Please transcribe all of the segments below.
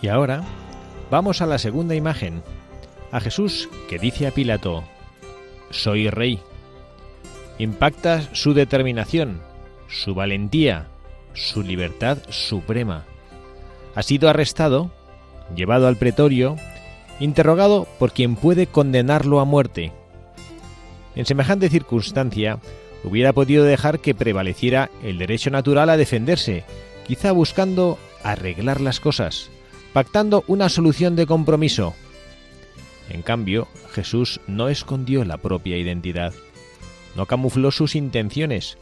Y ahora vamos a la segunda imagen, a Jesús que dice a Pilato, Soy rey. Impacta su determinación, su valentía, su libertad suprema. Ha sido arrestado, llevado al pretorio, interrogado por quien puede condenarlo a muerte. En semejante circunstancia, hubiera podido dejar que prevaleciera el derecho natural a defenderse, quizá buscando arreglar las cosas, pactando una solución de compromiso. En cambio, Jesús no escondió la propia identidad, no camufló sus intenciones,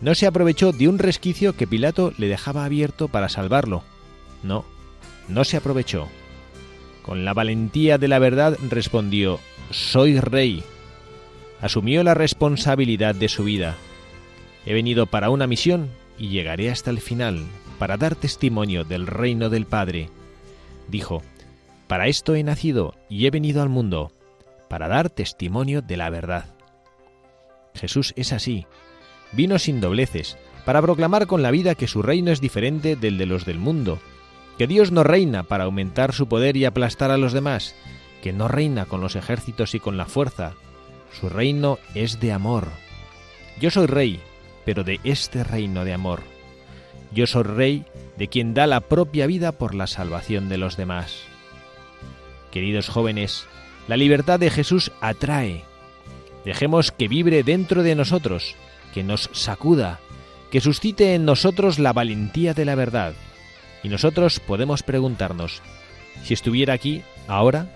no se aprovechó de un resquicio que Pilato le dejaba abierto para salvarlo. No, no se aprovechó. Con la valentía de la verdad respondió, Soy rey. Asumió la responsabilidad de su vida. He venido para una misión y llegaré hasta el final, para dar testimonio del reino del Padre dijo, Para esto he nacido y he venido al mundo, para dar testimonio de la verdad. Jesús es así, vino sin dobleces, para proclamar con la vida que su reino es diferente del de los del mundo, que Dios no reina para aumentar su poder y aplastar a los demás, que no reina con los ejércitos y con la fuerza, su reino es de amor. Yo soy rey, pero de este reino de amor. Yo soy rey de quien da la propia vida por la salvación de los demás. Queridos jóvenes, la libertad de Jesús atrae. Dejemos que vibre dentro de nosotros, que nos sacuda, que suscite en nosotros la valentía de la verdad. Y nosotros podemos preguntarnos, si estuviera aquí, ahora,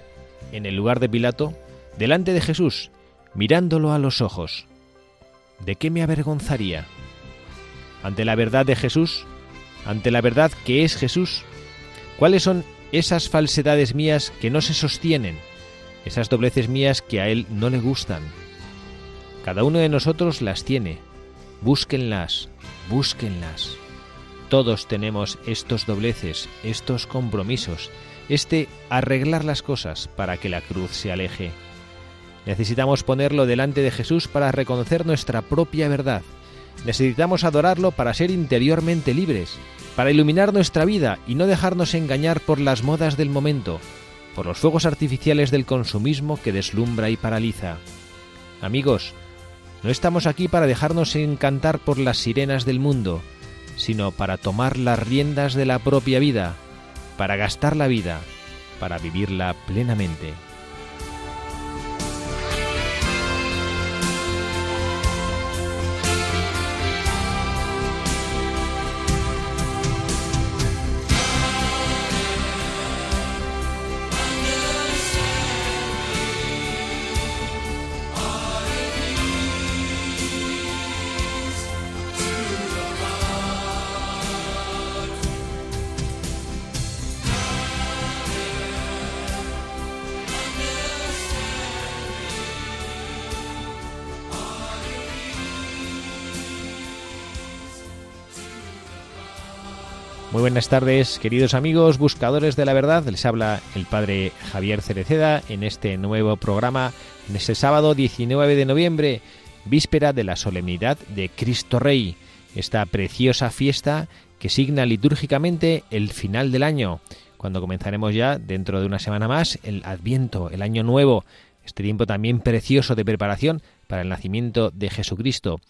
en el lugar de Pilato, delante de Jesús, mirándolo a los ojos, ¿de qué me avergonzaría? Ante la verdad de Jesús, ante la verdad que es Jesús? ¿Cuáles son esas falsedades mías que no se sostienen, esas dobleces mías que a Él no le gustan? Cada uno de nosotros las tiene. Búsquenlas, búsquenlas. Todos tenemos estos dobleces, estos compromisos, este arreglar las cosas para que la cruz se aleje. Necesitamos ponerlo delante de Jesús para reconocer nuestra propia verdad. Necesitamos adorarlo para ser interiormente libres, para iluminar nuestra vida y no dejarnos engañar por las modas del momento, por los fuegos artificiales del consumismo que deslumbra y paraliza. Amigos, no estamos aquí para dejarnos encantar por las sirenas del mundo, sino para tomar las riendas de la propia vida, para gastar la vida, para vivirla plenamente. Buenas tardes, queridos amigos, buscadores de la verdad. Les habla el padre Javier Cereceda en este nuevo programa, en este sábado 19 de noviembre, víspera de la solemnidad de Cristo Rey, esta preciosa fiesta que signa litúrgicamente el final del año, cuando comenzaremos ya dentro de una semana más el Adviento, el Año Nuevo, este tiempo también precioso de preparación para el nacimiento de Jesucristo.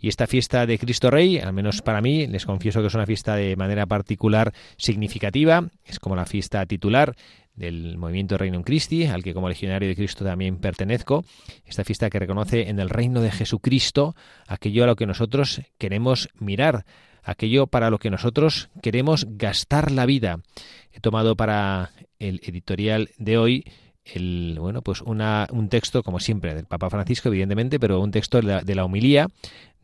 Y esta fiesta de Cristo Rey, al menos para mí, les confieso que es una fiesta de manera particular significativa, es como la fiesta titular del movimiento Reino Christi, al que como legionario de Cristo también pertenezco, esta fiesta que reconoce en el reino de Jesucristo aquello a lo que nosotros queremos mirar, aquello para lo que nosotros queremos gastar la vida. He tomado para el editorial de hoy el, bueno, pues una, un texto, como siempre, del Papa Francisco, evidentemente, pero un texto de la, de la humilía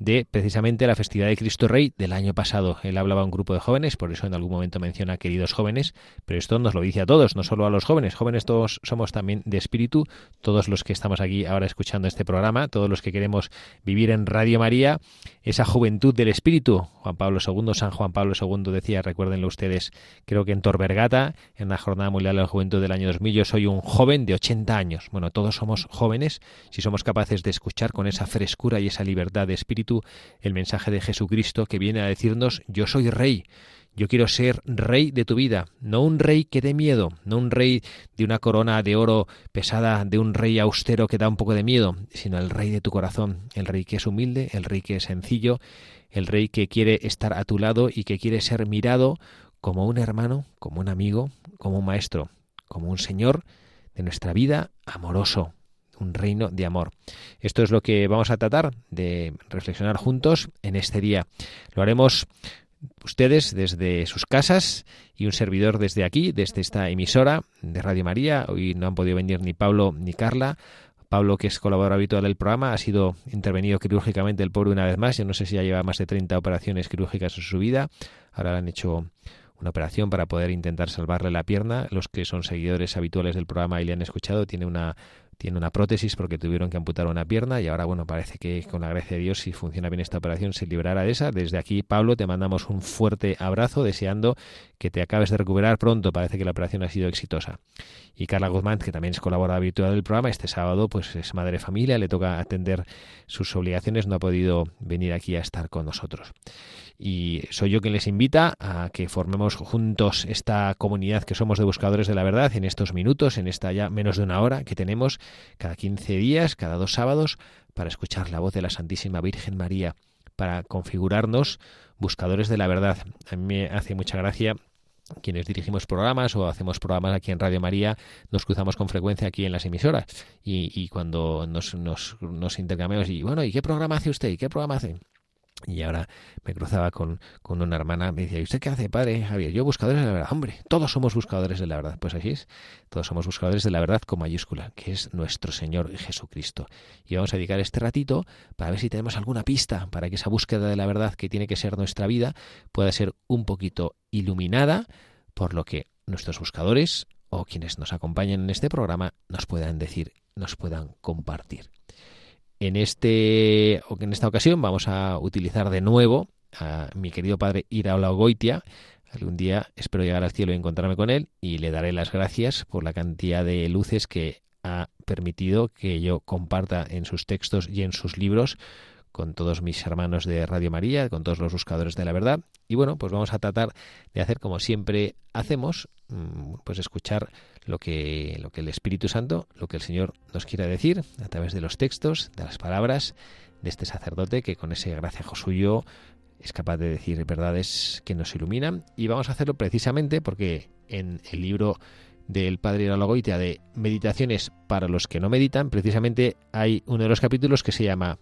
de precisamente la festividad de Cristo Rey del año pasado. Él hablaba a un grupo de jóvenes, por eso en algún momento menciona queridos jóvenes, pero esto nos lo dice a todos, no solo a los jóvenes. Jóvenes todos somos también de espíritu, todos los que estamos aquí ahora escuchando este programa, todos los que queremos vivir en Radio María, esa juventud del espíritu. Juan Pablo II, San Juan Pablo II decía, recuérdenlo ustedes, creo que en Torbergata, en la Jornada Mundial de la Juventud del año 2000, yo soy un joven de 80 años. Bueno, todos somos jóvenes si somos capaces de escuchar con esa frescura y esa libertad de espíritu el mensaje de Jesucristo que viene a decirnos yo soy rey. Yo quiero ser rey de tu vida, no un rey que dé miedo, no un rey de una corona de oro pesada, de un rey austero que da un poco de miedo, sino el rey de tu corazón, el rey que es humilde, el rey que es sencillo, el rey que quiere estar a tu lado y que quiere ser mirado como un hermano, como un amigo, como un maestro, como un señor de nuestra vida amoroso, un reino de amor. Esto es lo que vamos a tratar de reflexionar juntos en este día. Lo haremos ustedes desde sus casas y un servidor desde aquí, desde esta emisora de Radio María. Hoy no han podido venir ni Pablo ni Carla. Pablo, que es colaborador habitual del programa, ha sido intervenido quirúrgicamente el pobre una vez más. Yo no sé si ya lleva más de 30 operaciones quirúrgicas en su vida. Ahora le han hecho una operación para poder intentar salvarle la pierna. Los que son seguidores habituales del programa y le han escuchado, tiene una tiene una prótesis porque tuvieron que amputar una pierna y ahora, bueno, parece que con la gracia de Dios, si funciona bien esta operación, se librará de esa. Desde aquí, Pablo, te mandamos un fuerte abrazo, deseando que te acabes de recuperar pronto. Parece que la operación ha sido exitosa. Y Carla Guzmán, que también es colaboradora habitual del programa, este sábado, pues es madre de familia, le toca atender sus obligaciones, no ha podido venir aquí a estar con nosotros y soy yo quien les invita a que formemos juntos esta comunidad que somos de buscadores de la verdad en estos minutos, en esta ya menos de una hora que tenemos cada 15 días, cada dos sábados, para escuchar la voz de la Santísima Virgen María, para configurarnos buscadores de la verdad. A mí me hace mucha gracia quienes dirigimos programas o hacemos programas aquí en Radio María, nos cruzamos con frecuencia aquí en las emisoras y, cuando nos, nos, nos intercambiamos y bueno, ¿y qué programa hace usted? ¿Y qué programa hace? Y ahora me cruzaba con, con, una hermana, me decía, ¿y usted qué hace, padre Javier? Yo buscadores de la verdad. Hombre, todos somos buscadores de la verdad. Pues así es, todos somos buscadores de la verdad con mayúscula, que es nuestro Señor Jesucristo. Y vamos a dedicar este ratito para ver si tenemos alguna pista para que esa búsqueda de la verdad que tiene que ser nuestra vida pueda ser un poquito iluminada por lo que nuestros buscadores o quienes nos acompañan en este programa nos puedan decir, nos puedan compartir. En, este, en esta ocasión vamos a utilizar de nuevo a mi querido padre Iraola Goitia. Algún día espero llegar al cielo y encontrarme con él y le daré las gracias por la cantidad de luces que ha permitido que yo comparta en sus textos y en sus libros con todos mis hermanos de Radio María, con todos los buscadores de la verdad. Y bueno, pues vamos a tratar de hacer como siempre hacemos, mm, pues escuchar lo que, lo que el Espíritu Santo, lo que el Señor nos quiere decir a través de los textos, de las palabras de este sacerdote que con ese gracia suyo es capaz de decir verdades que nos iluminan. Y vamos a hacerlo precisamente porque en el libro del Padre Iralagoitia de Meditaciones para los que no meditan, precisamente hay uno de los capítulos que se llama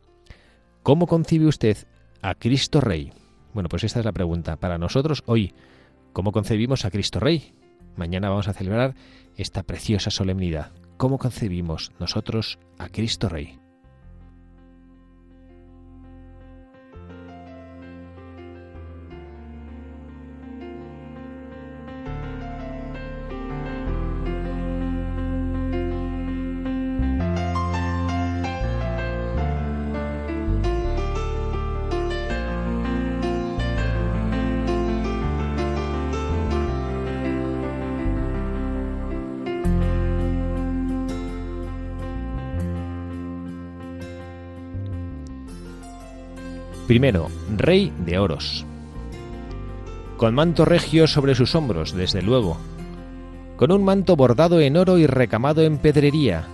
¿Cómo concibe usted a Cristo Rey? Bueno, pues esta es la pregunta para nosotros hoy. ¿Cómo concebimos a Cristo Rey? Mañana vamos a celebrar esta preciosa solemnidad. ¿Cómo concebimos nosotros a Cristo Rey? Primero, rey de oros. Con manto regio sobre sus hombros, desde luego. Con un manto bordado en oro y recamado en pedrería.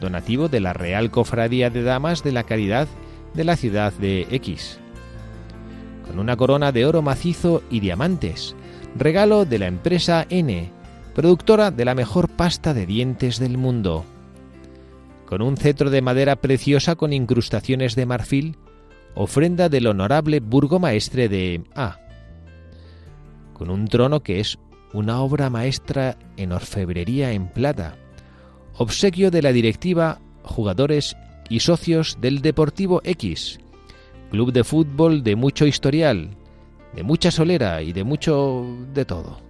donativo de la Real Cofradía de Damas de la Caridad de la ciudad de X. Con una corona de oro macizo y diamantes, regalo de la empresa N, productora de la mejor pasta de dientes del mundo. Con un cetro de madera preciosa con incrustaciones de marfil, ofrenda del honorable burgomaestre de A. Con un trono que es una obra maestra en orfebrería en plata, obsequio de la directiva, jugadores y socios del Deportivo X, club de fútbol de mucho historial, de mucha solera y de mucho de todo.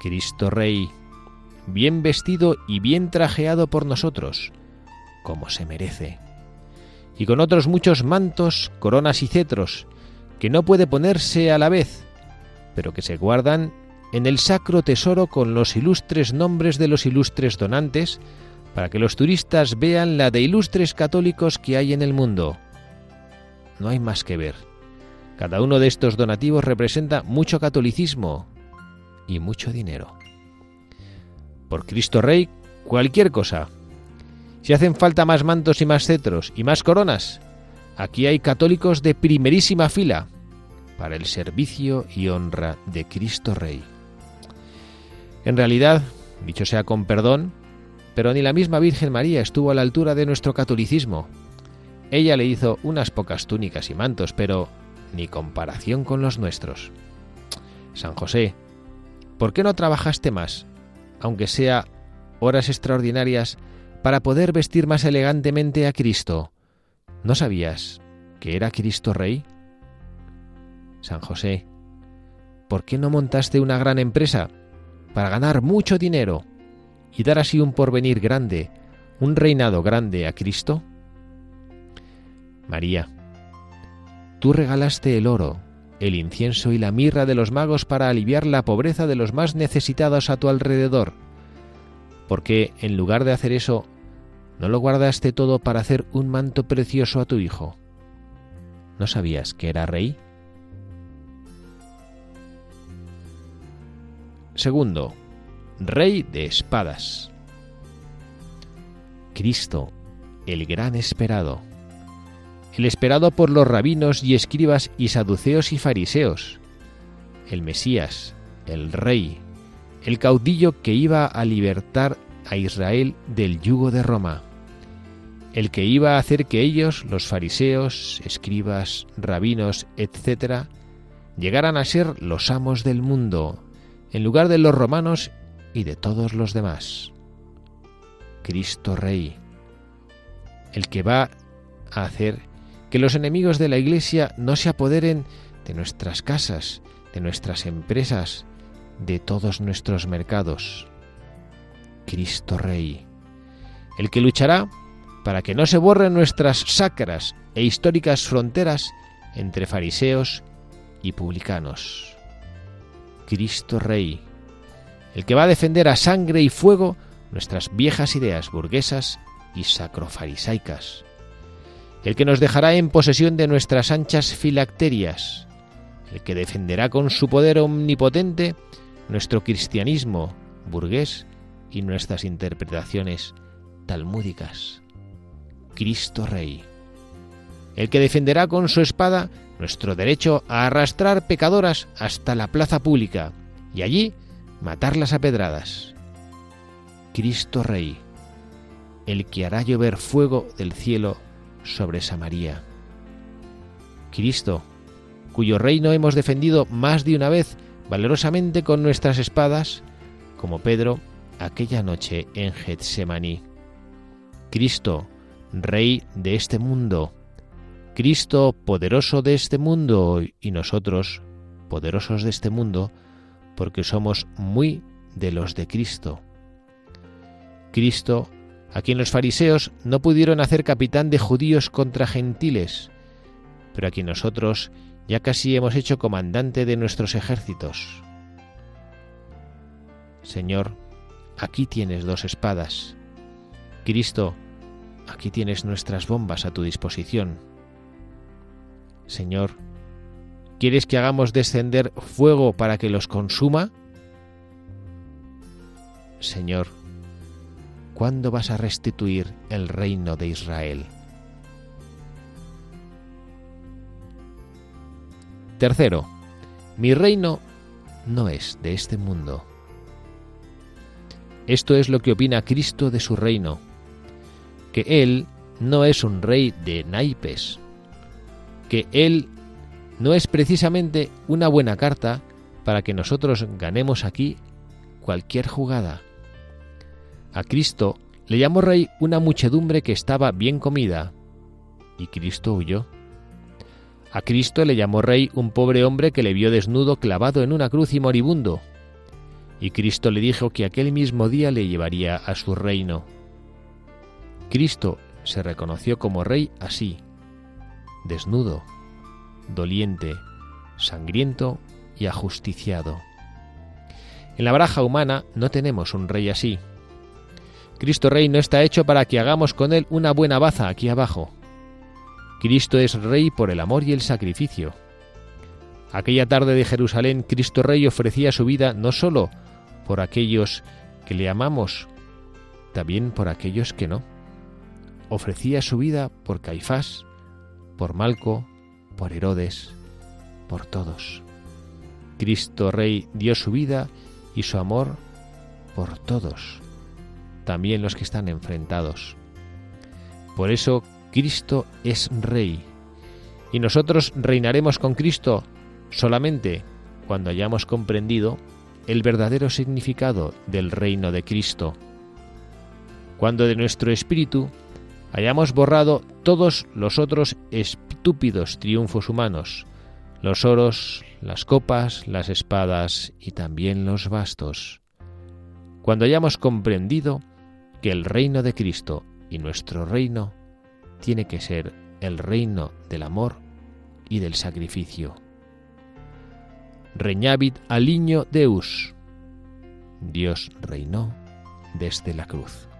Cristo Rey, bien vestido y bien trajeado por nosotros, como se merece, y con otros muchos mantos, coronas y cetros, que no puede ponerse a la vez, pero que se guardan en el sacro tesoro con los ilustres nombres de los ilustres donantes, para que los turistas vean la de ilustres católicos que hay en el mundo. No hay más que ver. Cada uno de estos donativos representa mucho catolicismo y mucho dinero. Por Cristo Rey, cualquier cosa. Si hacen falta más mantos y más cetros y más coronas, aquí hay católicos de primerísima fila para el servicio y honra de Cristo Rey. En realidad, dicho sea con perdón, pero ni la misma Virgen María estuvo a la altura de nuestro catolicismo. Ella le hizo unas pocas túnicas y mantos, pero ni comparación con los nuestros. San José, ¿por qué no trabajaste más, aunque sea horas extraordinarias, para poder vestir más elegantemente a Cristo? ¿No sabías que era Cristo Rey? San José, ¿por qué no montaste una gran empresa para ganar mucho dinero y dar así un porvenir grande, un reinado grande a Cristo? María, tú regalaste el oro, el incienso y la mirra de los magos para aliviar la pobreza de los más necesitados a tu alrededor. ¿Por qué, en lugar de hacer eso, no lo guardaste todo para hacer un manto precioso a tu hijo? ¿No sabías que era rey? Segundo, Rey de espadas. Cristo, el gran esperado. El esperado por los rabinos y escribas y saduceos y fariseos. El Mesías, el Rey, el caudillo que iba a libertar a Israel del yugo de Roma. El que iba a hacer que ellos, los fariseos, escribas, rabinos, etc., llegaran a ser los amos del mundo, en lugar de los romanos y de todos los demás. Cristo Rey, el que va a hacer que los enemigos de la Iglesia no se apoderen de nuestras casas, de nuestras empresas, de todos nuestros mercados. Cristo Rey, el que luchará para que no se borren nuestras sacras e históricas fronteras entre fariseos y publicanos. Cristo Rey, el que va a defender a sangre y fuego nuestras viejas ideas burguesas y sacrofarisaicas, el que nos dejará en posesión de nuestras anchas filacterias, el que defenderá con su poder omnipotente nuestro cristianismo burgués y nuestras interpretaciones talmúdicas. Cristo Rey, el que defenderá con su espada nuestro derecho a arrastrar pecadoras hasta la plaza pública y allí matarlas a pedradas. Cristo Rey, el que hará llover fuego del cielo sobre Samaria. Cristo, cuyo reino hemos defendido más de una vez valerosamente con nuestras espadas, como Pedro aquella noche en Getsemaní. Cristo, Rey de este mundo, Cristo poderoso de este mundo y nosotros poderosos de este mundo, porque somos muy de los de Cristo. Cristo, a quien los fariseos no pudieron hacer capitán de judíos contra gentiles, pero a quien nosotros ya casi hemos hecho comandante de nuestros ejércitos. Señor, aquí tienes dos espadas. Cristo, aquí tienes nuestras bombas a tu disposición Señor, ¿quieres que hagamos descender fuego para que los consuma? Señor, ¿cuándo vas a restituir el reino de Israel? Tercero, mi reino no es de este mundo. Esto es lo que opina Cristo de su reino, que Él no es un rey de naipes, que Él no es precisamente una buena carta para que nosotros ganemos aquí cualquier jugada. A Cristo le llamó rey una muchedumbre que estaba bien comida, y Cristo huyó. A Cristo le llamó rey un pobre hombre que le vio desnudo clavado en una cruz y moribundo, y Cristo le dijo que aquel mismo día le llevaría a su reino. Cristo se reconoció como rey así, desnudo, doliente, sangriento y ajusticiado. En la baraja humana no tenemos un rey así. Cristo Rey no está hecho para que hagamos con él una buena baza aquí abajo. Cristo es Rey por el amor y el sacrificio. Aquella tarde de Jerusalén, Cristo Rey ofrecía su vida no sólo por aquellos que le amamos, también por aquellos que no. Ofrecía su vida por Caifás, por Malco, por Herodes, por todos. Cristo Rey dio su vida y su amor por todos, también los que están enfrentados. Por eso Cristo es Rey, y nosotros reinaremos con Cristo solamente cuando hayamos comprendido el verdadero significado del reino de Cristo. Cuando de nuestro espíritu hayamos borrado todos los otros estúpidos triunfos humanos, los oros, las copas, las espadas y también los bastos. Cuando hayamos comprendido que el reino de Cristo y nuestro reino tiene que ser el reino del amor y del sacrificio reñavit aliño Deus. Dios reinó desde la cruz.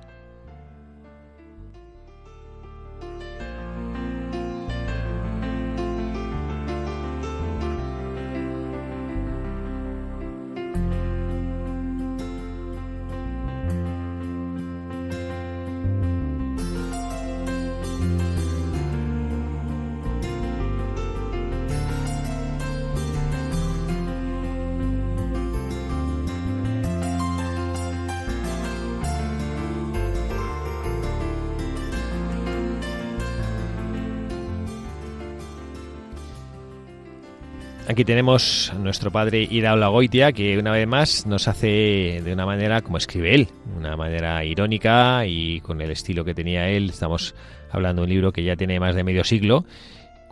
Aquí tenemos a nuestro padre Iraola Goitia, que una vez más nos hace de una manera como escribe él, una manera irónica y con el estilo que tenía él. Estamos hablando de un libro que ya tiene más de medio siglo,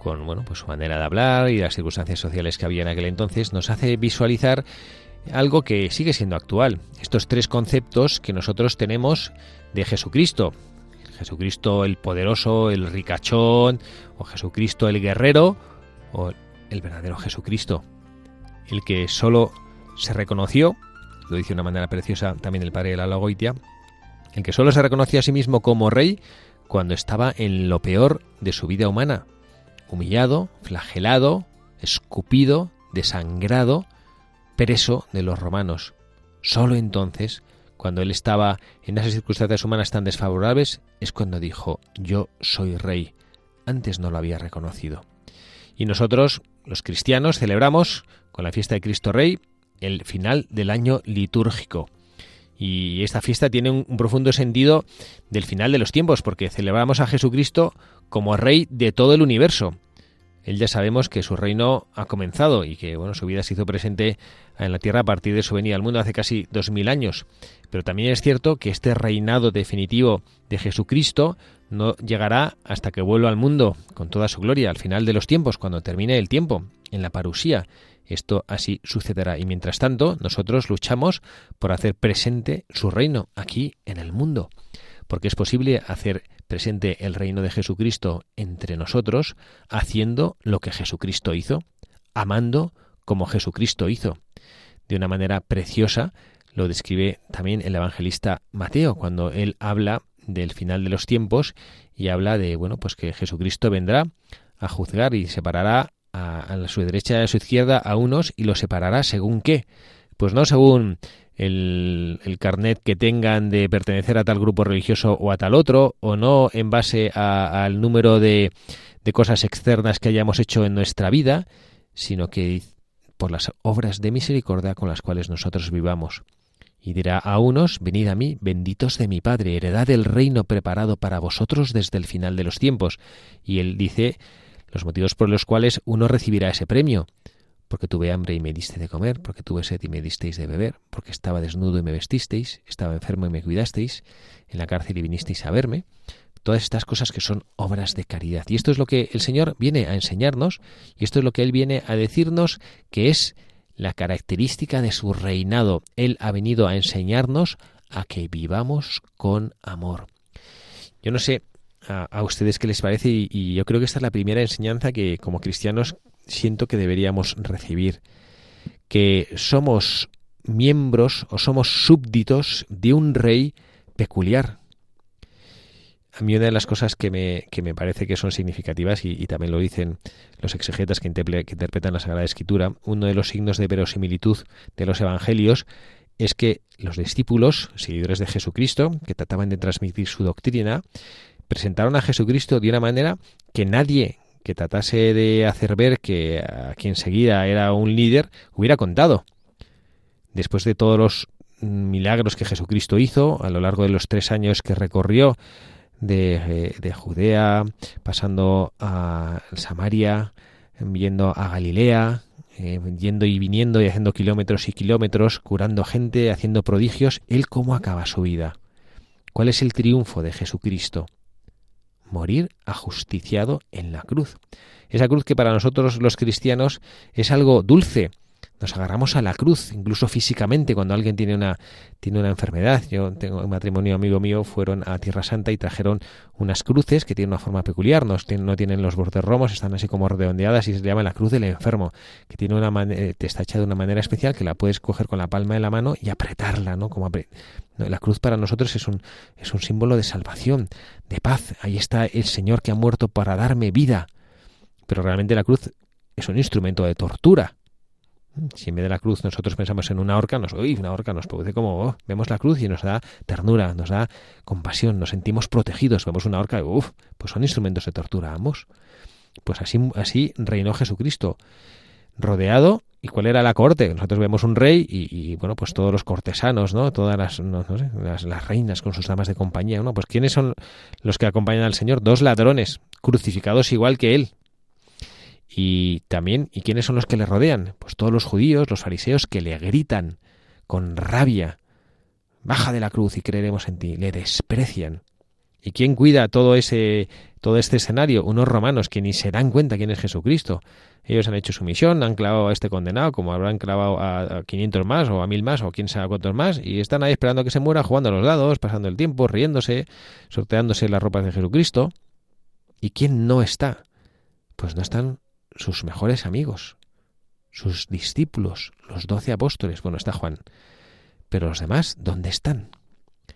con bueno, pues su manera de hablar y las circunstancias sociales que había en aquel entonces, nos hace visualizar algo que sigue siendo actual. Estos tres conceptos que nosotros tenemos de Jesucristo. Jesucristo el poderoso, el ricachón, o Jesucristo el guerrero, o el verdadero Jesucristo, el que solo se reconoció, lo dice de una manera preciosa también el padre de la Lagoitia, el que solo se reconoció a sí mismo como rey cuando estaba en lo peor de su vida humana, humillado, flagelado, escupido, desangrado, preso de los romanos. Solo entonces, cuando él estaba en esas circunstancias humanas tan desfavorables, es cuando dijo, yo soy rey. Antes no lo había reconocido. Y nosotros, los cristianos, celebramos con la fiesta de Cristo Rey el final del año litúrgico. Y esta fiesta tiene un, profundo sentido del final de los tiempos, porque celebramos a Jesucristo como Rey de todo el universo. Él ya sabemos que su reino ha comenzado y que su vida se hizo presente en la tierra a partir de su venida al mundo hace casi dos mil años. Pero también es cierto que este reinado definitivo de Jesucristo no llegará hasta que vuelva al mundo con toda su gloria al final de los tiempos, cuando termine el tiempo, en la parusía. Esto así sucederá y mientras tanto nosotros luchamos por hacer presente su reino aquí en el mundo, porque es posible hacer presente el reino de Jesucristo entre nosotros haciendo lo que Jesucristo hizo, amando como Jesucristo hizo. De una manera preciosa lo describe también el evangelista Mateo cuando él habla del final de los tiempos y habla de bueno pues que Jesucristo vendrá a juzgar y separará a, su derecha y a su izquierda a unos y los separará según qué pues no según el, carnet que tengan de pertenecer a tal grupo religioso o a tal otro, o no en base al número de, de cosas externas que hayamos hecho en nuestra vida, sino que por las obras de misericordia con las cuales nosotros vivamos. Y dirá a unos, venid a mí, benditos de mi Padre, heredad el reino preparado para vosotros desde el final de los tiempos. Y él dice los motivos por los cuales uno recibirá ese premio. Porque tuve hambre y me diste de comer, porque tuve sed y me disteis de beber, porque estaba desnudo y me vestisteis, estaba enfermo y me cuidasteis, en la cárcel y vinisteis a verme. Todas estas cosas que son obras de caridad. Y esto es lo que el Señor viene a enseñarnos, y esto es lo que Él viene a decirnos que es la característica de su reinado. Él ha venido a enseñarnos a que vivamos con amor. Yo no sé a, ustedes qué les parece y, yo creo que esta es la primera enseñanza que como cristianos siento que deberíamos recibir. Que somos miembros o somos súbditos de un rey peculiar, a mí una de las cosas que me, que me parece que son significativas, y, también lo dicen los exegetas que, interpretan la Sagrada Escritura, uno de los signos de verosimilitud de los evangelios es que los discípulos, seguidores de Jesucristo, que trataban de transmitir su doctrina, presentaron a Jesucristo de una manera que nadie que tratase de hacer ver que a quien seguía era un líder hubiera contado. Después de todos los milagros que Jesucristo hizo a lo largo de los tres años que recorrió de, de Judea, pasando a Samaria, yendo a Galilea, eh, yendo y viniendo y haciendo kilómetros y kilómetros, curando gente, haciendo prodigios, ¿él cómo acaba su vida? ¿Cuál es el triunfo de Jesucristo? Morir ajusticiado en la cruz. Esa cruz que para nosotros los cristianos es algo dulce, nos agarramos a la cruz, incluso físicamente, cuando alguien tiene una, tiene una enfermedad. Yo tengo un matrimonio amigo mío, fueron a Tierra Santa y trajeron unas cruces que tienen una forma peculiar, no, no tienen los bordes romos, están así como redondeadas y se llama la cruz del enfermo, que tiene una eh, te está hecha de una manera especial que la puedes coger con la palma de la mano y apretarla, ¿no? Como la cruz para nosotros es un, es un símbolo de salvación, de paz. Ahí está el Señor que ha muerto para darme vida. Pero realmente la cruz es un instrumento de tortura si en vez de la cruz nosotros pensamos en una horca, nos, uy, una horca nos produce como, oh, vemos la cruz y nos da ternura, nos da compasión, nos sentimos protegidos, vemos una horca uff, pues son instrumentos de tortura ambos. Pues así, así reinó Jesucristo, rodeado, ¿y cuál era la corte? Nosotros vemos un rey y, bueno, pues todos los cortesanos, ¿no? Todas las, no, las, reinas con sus damas de compañía, ¿no? Pues ¿quiénes son los que acompañan al Señor? Dos ladrones, crucificados igual que él, y también, ¿y quiénes son los que le rodean? Pues todos los judíos, los fariseos que le gritan con rabia, baja de la cruz y creeremos en ti, le desprecian. ¿Y quién cuida todo ese todo este escenario? Unos romanos que ni se dan cuenta quién es Jesucristo. Ellos han hecho su misión, han clavado a este condenado, como habrán clavado a 500 más o a 1000 más o quién sabe cuántos más, y están ahí esperando que se muera, jugando a los dados, pasando el tiempo, riéndose, sorteándose las ropas de Jesucristo. ¿Y quién no está? Pues no están sus mejores amigos, sus discípulos, los doce apóstoles. Bueno, está Juan. Pero los demás, ¿dónde están?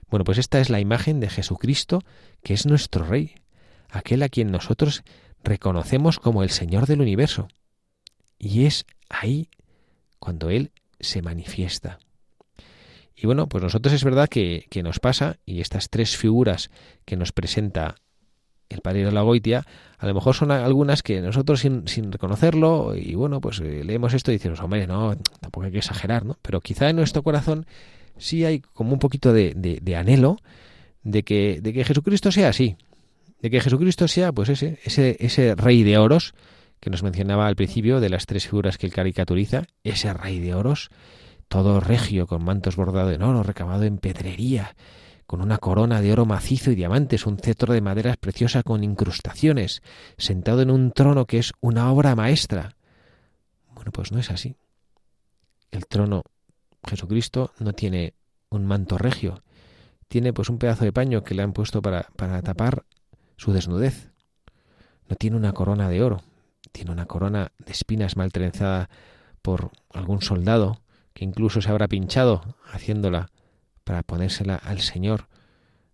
Bueno, pues esta es la imagen de Jesucristo, que es nuestro Rey, aquel a quien nosotros reconocemos como el Señor del universo. Y es ahí cuando Él se manifiesta. Y bueno, pues nosotros es verdad que, que nos pasa, y estas tres figuras que nos presenta el padre de la Goitia, a lo mejor son algunas que nosotros sin, sin reconocerlo, y bueno, pues eh, leemos esto y decimos, hombre, no, tampoco hay que exagerar, ¿no? Pero quizá en nuestro corazón sí hay como un poquito de, de, anhelo de que, de que Jesucristo sea así, de que Jesucristo sea pues ese, ese, ese rey de oros que nos mencionaba al principio de las tres figuras que él caricaturiza, ese rey de oros, todo regio con mantos bordados en oro, recamado en pedrería, con una corona de oro macizo y diamantes, un cetro de madera preciosa con incrustaciones, sentado en un trono que es una obra maestra. Bueno, pues no es así. El trono, Jesucristo, no tiene un manto regio, tiene pues un pedazo de paño que le han puesto para, para tapar su desnudez. No tiene una corona de oro, tiene una corona de espinas mal trenzada por algún soldado que incluso se habrá pinchado haciéndola para ponérsela al Señor,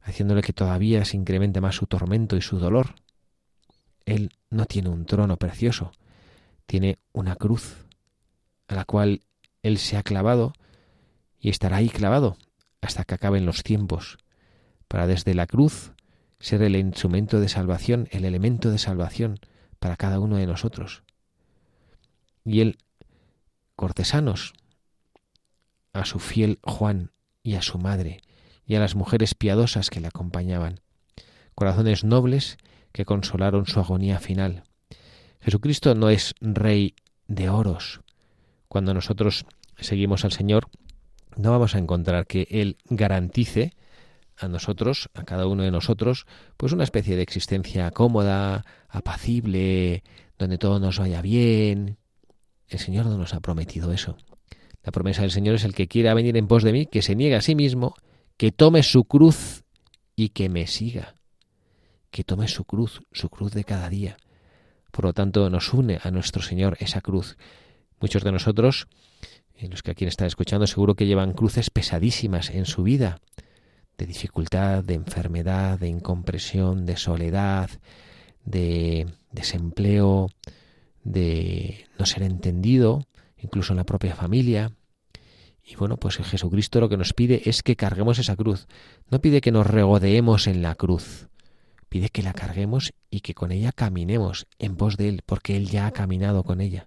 haciéndole que todavía se incremente más su tormento y su dolor. Él no tiene un trono precioso, tiene una cruz a la cual Él se ha clavado y estará ahí clavado hasta que acaben los tiempos, para desde la cruz ser el instrumento de salvación, el elemento de salvación para cada uno de nosotros. Y el cortesanos, a su fiel Juan y a su madre, y a las mujeres piadosas que le acompañaban, corazones nobles que consolaron su agonía final. Jesucristo no es rey de oros. Cuando nosotros seguimos al Señor, no vamos a encontrar que Él garantice a nosotros, a cada uno de nosotros, pues una especie de existencia cómoda, apacible, donde todo nos vaya bien. El Señor no nos ha prometido eso. La promesa del Señor es el que quiera venir en pos de mí, que se niegue a sí mismo, que tome su cruz y que me siga. Que tome su cruz, su cruz de cada día. Por lo tanto, nos une a nuestro Señor esa cruz. Muchos de nosotros, los que aquí están escuchando, seguro que llevan cruces pesadísimas en su vida de dificultad, de enfermedad, de incompresión, de soledad, de desempleo, de no ser entendido, incluso en la propia familia. Y bueno, pues Jesucristo lo que nos pide es que carguemos esa cruz. No pide que nos regodeemos en la cruz. Pide que la carguemos y que con ella caminemos en pos de Él, porque Él ya ha caminado con ella.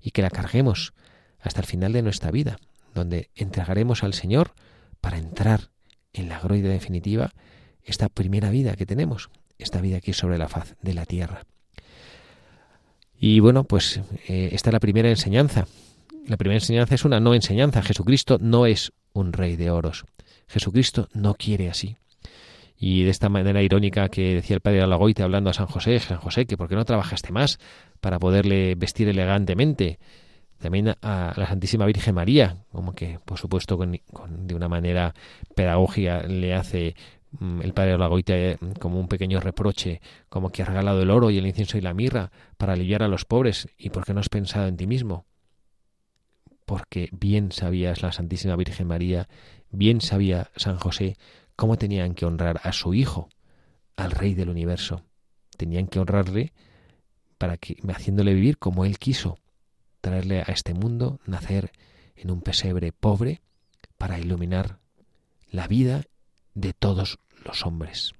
Y que la carguemos hasta el final de nuestra vida, donde entregaremos al Señor para entrar en la gloria definitiva esta primera vida que tenemos, esta vida aquí sobre la faz de la tierra. Y bueno, pues eh, esta es la primera enseñanza. La primera enseñanza es una no enseñanza. Jesucristo no es un rey de oros. Jesucristo no quiere así. Y de esta manera irónica que decía el padre Alagoite hablando a San José, San José, que por qué no trabajaste más para poderle vestir elegantemente. También a la Santísima Virgen María, como que, por supuesto, de una manera pedagógica le hace el padre Lagoita eh, como un pequeño reproche, como que ha regalado el oro y el incienso y la mirra para aliviar a los pobres, ¿y por qué no has pensado en ti mismo? Porque bien sabías la Santísima Virgen María, bien sabía San José cómo tenían que honrar a su Hijo, al Rey del universo. Tenían que honrarle para que, haciéndole vivir como Él quiso, traerle a este mundo, nacer en un pesebre pobre, para iluminar la vida de todos los hombres.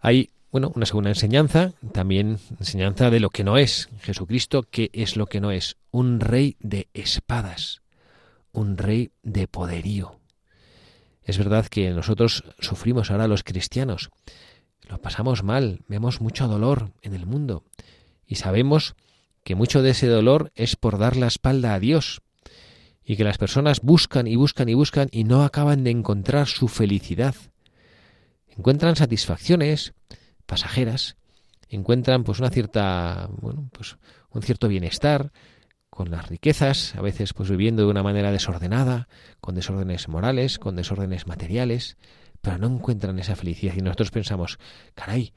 Hay, bueno, una segunda enseñanza, también enseñanza de lo que no es Jesucristo, que es lo que no es, un rey de espadas, un rey de poderío. Es verdad que nosotros sufrimos ahora los cristianos, lo pasamos mal, vemos mucho dolor en el mundo y sabemos que mucho de ese dolor es por dar la espalda a Dios, y que las personas buscan y buscan y buscan y no acaban de encontrar su felicidad. Encuentran satisfacciones pasajeras, encuentran pues una cierta, bueno, pues un cierto bienestar con las riquezas, a veces pues viviendo de una manera desordenada, con desórdenes morales, con desórdenes materiales, pero no encuentran esa felicidad y nosotros pensamos, caray,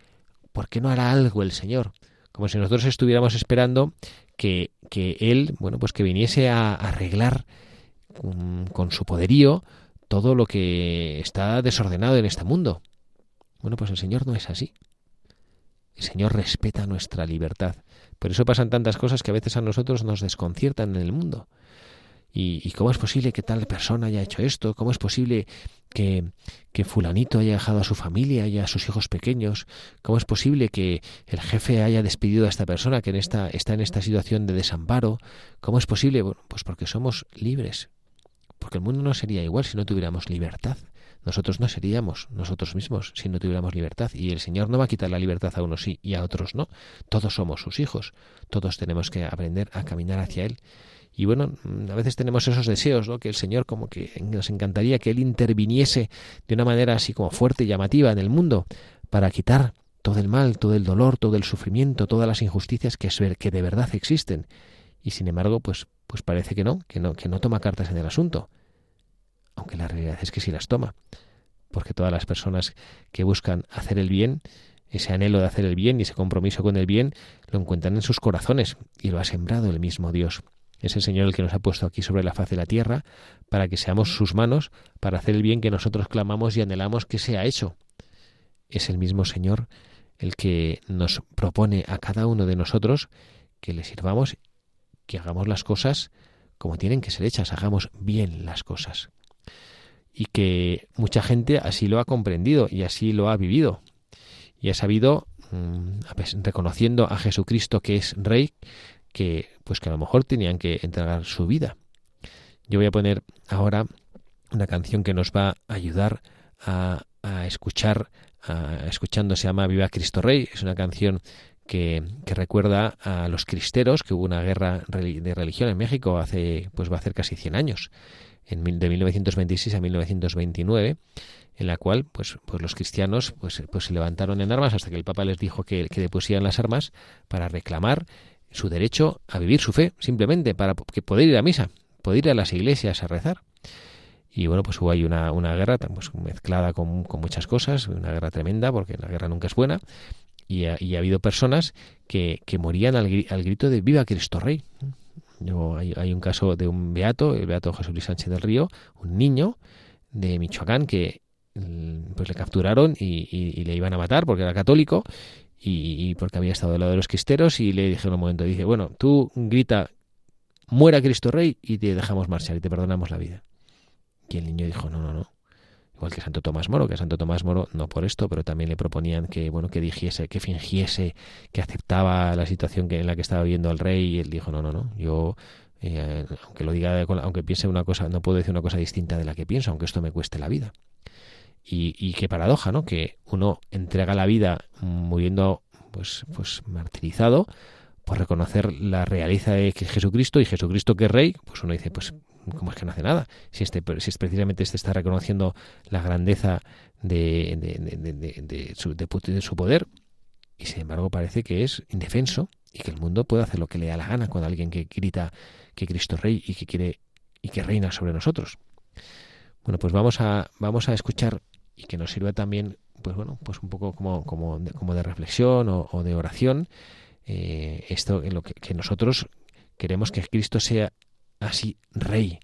¿por qué no hará algo el Señor? Como si nosotros estuviéramos esperando que, que él, bueno, pues que viniese a arreglar con, su poderío todo lo que está desordenado en este mundo. Bueno, pues el Señor no es así. El Señor respeta nuestra libertad. Por eso pasan tantas cosas que a veces a nosotros nos desconciertan en el mundo. ¿Y, cómo es posible que tal persona haya hecho esto? ¿Cómo es posible que, que, fulanito haya dejado a su familia y a sus hijos pequeños? ¿Cómo es posible que el jefe haya despedido a esta persona que en esta, está en esta situación de desamparo? ¿Cómo es posible? Bueno, pues porque somos libres. Porque el mundo no sería igual si no tuviéramos libertad. Nosotros no seríamos nosotros mismos si no tuviéramos libertad. Y el Señor no va a quitar la libertad a unos sí y a otros no. Todos somos sus hijos. Todos tenemos que aprender a caminar hacia Él. Y bueno, a veces tenemos esos deseos, ¿no? Que el Señor como que nos encantaría que Él interviniese de una manera así como fuerte y llamativa en el mundo para quitar todo el mal, todo el dolor, todo el sufrimiento, todas las injusticias que, que de verdad existen. Y sin embargo, pues, pues parece que no, que no, que no toma cartas en el asunto. Aunque la realidad es que sí las toma. Porque todas las personas que buscan hacer el bien, ese anhelo de hacer el bien y ese compromiso con el bien, lo encuentran en sus corazones y lo ha sembrado el mismo Dios. Es el Señor el que nos ha puesto aquí sobre la faz de la tierra para que seamos sus manos para hacer el bien que nosotros clamamos y anhelamos que sea hecho. Es el mismo Señor el que nos propone a cada uno de nosotros que le sirvamos, que hagamos las cosas como tienen que ser hechas, hagamos bien las cosas. Y que mucha gente así lo ha comprendido y así lo ha vivido. Y ha sabido, mm, reconociendo a Jesucristo que es Rey, que pues que a lo mejor tenían que entregar su vida. Yo voy a poner ahora una canción que nos va a ayudar a, escuchar, escuchando se llama Viva Cristo Rey. Es una canción que, recuerda a los cristeros, que hubo una guerra de religión en México hace, pues va a hacer casi 100 años, en, de 1926 a 1929, en la cual pues, pues los cristianos pues, pues se levantaron en armas hasta que el Papa les dijo que, que depusieran las armas para reclamar su derecho a vivir su fe, simplemente para que poder ir a misa, poder ir a las iglesias a rezar. Y bueno, pues hubo ahí una, una guerra pues, mezclada con, con, muchas cosas, una guerra tremenda, porque la guerra nunca es buena, y ha, habido personas que, que morían al, grito de Viva Cristo Rey. hay, un caso de un beato, el beato Jesús Luis Sánchez del Río, un niño de Michoacán que pues le capturaron y, le iban a matar porque era católico y, porque había estado del lado de los cristeros y le dijeron un momento, dice, bueno, tú grita, muera Cristo Rey y te dejamos marchar y te perdonamos la vida. Y el niño dijo, no, no, no, igual que Santo Tomás Moro, que Santo Tomás Moro, no por esto, pero también le proponían que, bueno, que dijese, que fingiese, que aceptaba la situación en la que estaba viviendo el rey, y él dijo, no, no, no, yo, eh, aunque lo diga, aunque piense una cosa, no puedo decir una cosa distinta de la que pienso, aunque esto me cueste la vida. Y, y qué paradoja, ¿no? Que uno entrega la vida muriendo, pues, pues martirizado, por reconocer la realidad de que Jesucristo y Jesucristo que es rey, pues uno dice, pues ¿cómo es que no hace nada? Si, este, si es precisamente este está reconociendo la grandeza de, de, su, de, su poder y sin embargo parece que es indefenso y que el mundo puede hacer lo que le da la gana cuando alguien que grita que Cristo es rey y que quiere y que reina sobre nosotros. Bueno, pues vamos a vamos a escuchar y que nos sirva también pues bueno, pues un poco como, como, de, como de reflexión o, de oración, eh, esto en lo que, nosotros queremos que Cristo sea así rey.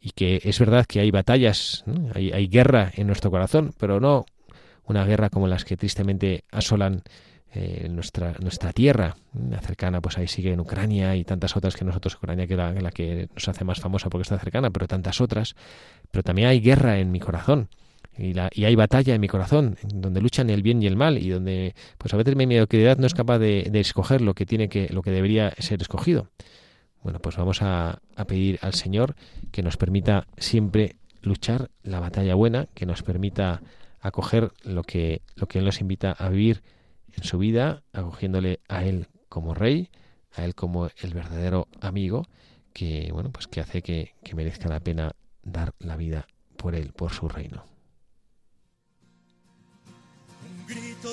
Y que es verdad que hay batallas, hay, guerra en nuestro corazón, pero no una guerra como las que tristemente asolan eh, nuestra, nuestra tierra cercana, pues ahí sigue en Ucrania y tantas otras que nosotros, Ucrania que la, la que nos hace más famosa porque está cercana, pero tantas otras. Pero también hay guerra en mi corazón. Y, la, y, hay batalla en mi corazón, donde luchan el bien y el mal, y donde pues a veces mi mediocridad no es capaz de, escoger lo que tiene que, lo que debería ser escogido. Bueno, pues vamos a, pedir al Señor que nos permita siempre luchar la batalla buena, que nos permita acoger lo que, lo que Él nos invita a vivir en su vida, acogiéndole a Él como Rey, a Él como el verdadero amigo, que bueno, pues que hace que merezca la pena dar la vida por Él, por su reino.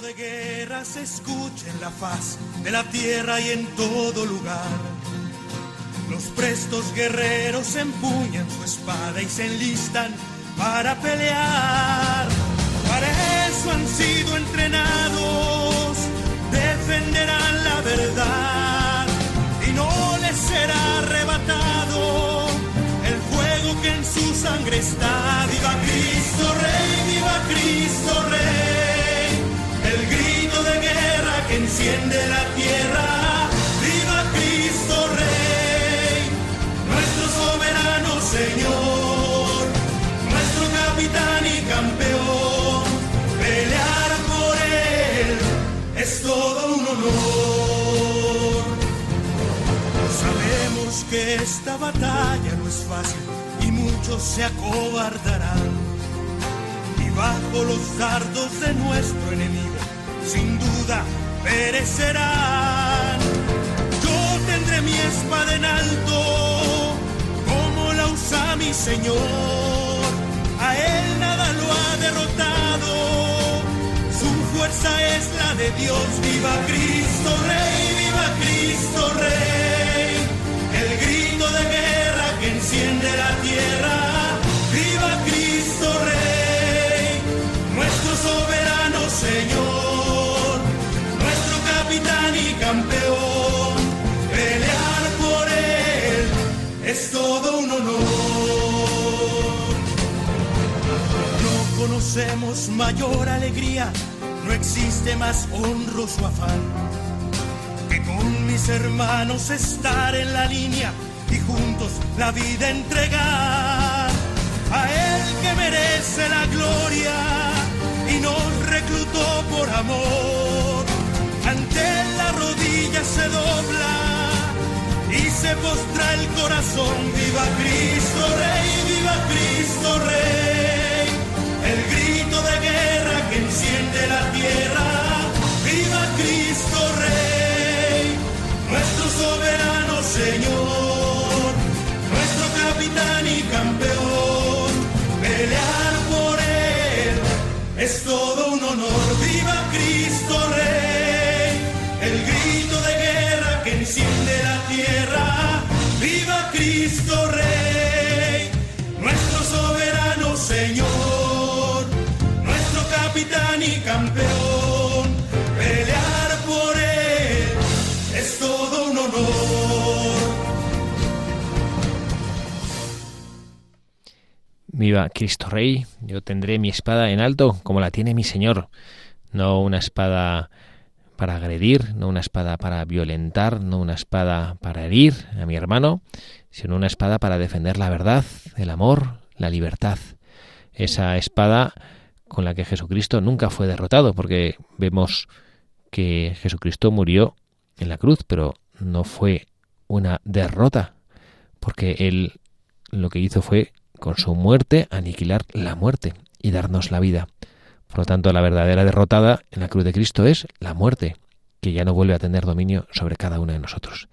De guerra se escucha en la faz de la tierra y en todo lugar los prestos guerreros empuñan su espada y se enlistan para pelear. Para eso han sido entrenados, defenderán la verdad y no les será arrebatado el fuego que en su sangre está. Viva Cristo Rey, viva Cristo Rey, enciende la tierra Señor, nuestro capitán y campeón. Pelear por Él es todo un honor. Sabemos que esta batalla no es fácil y muchos se acobardarán. Y bajo los dardos de nuestro enemigo, sin duda perecerán. Yo tendré mi espada en alto a mi Señor, a Él nada lo ha derrotado, su fuerza es la de Dios, viva Cristo Rey, viva Cristo Rey, el grito de guerra que enciende la tierra, viva Cristo Rey, nuestro soberano Señor, campeón, pelear por Él es todo un honor. conocemos mayor alegría, no existe más honroso afán que con mis hermanos estar en la línea y juntos la vida entregar a Él que merece la gloria y nos reclutó por amor. Ante rodilla se dobla y se postra el corazón. Viva Cristo Rey, viva Cristo Rey. El grito de guerra que enciende la tierra. Viva Cristo Rey, nuestro soberano Señor, nuestro capitán y campeón. Cristo Rey, yo tendré mi espada en alto como la tiene mi Señor, no una espada para agredir, no una espada para violentar, no una espada para herir a mi hermano, sino una espada para defender la verdad, el amor, la libertad. Esa espada con la que Jesucristo nunca fue derrotado, porque vemos que Jesucristo murió en la cruz, pero no fue una derrota, porque él lo que hizo fue con su muerte aniquilar la muerte y darnos la vida. Por lo tanto, la verdadera derrotada en la cruz de Cristo es la muerte, que ya no vuelve a tener dominio sobre cada uno de nosotros.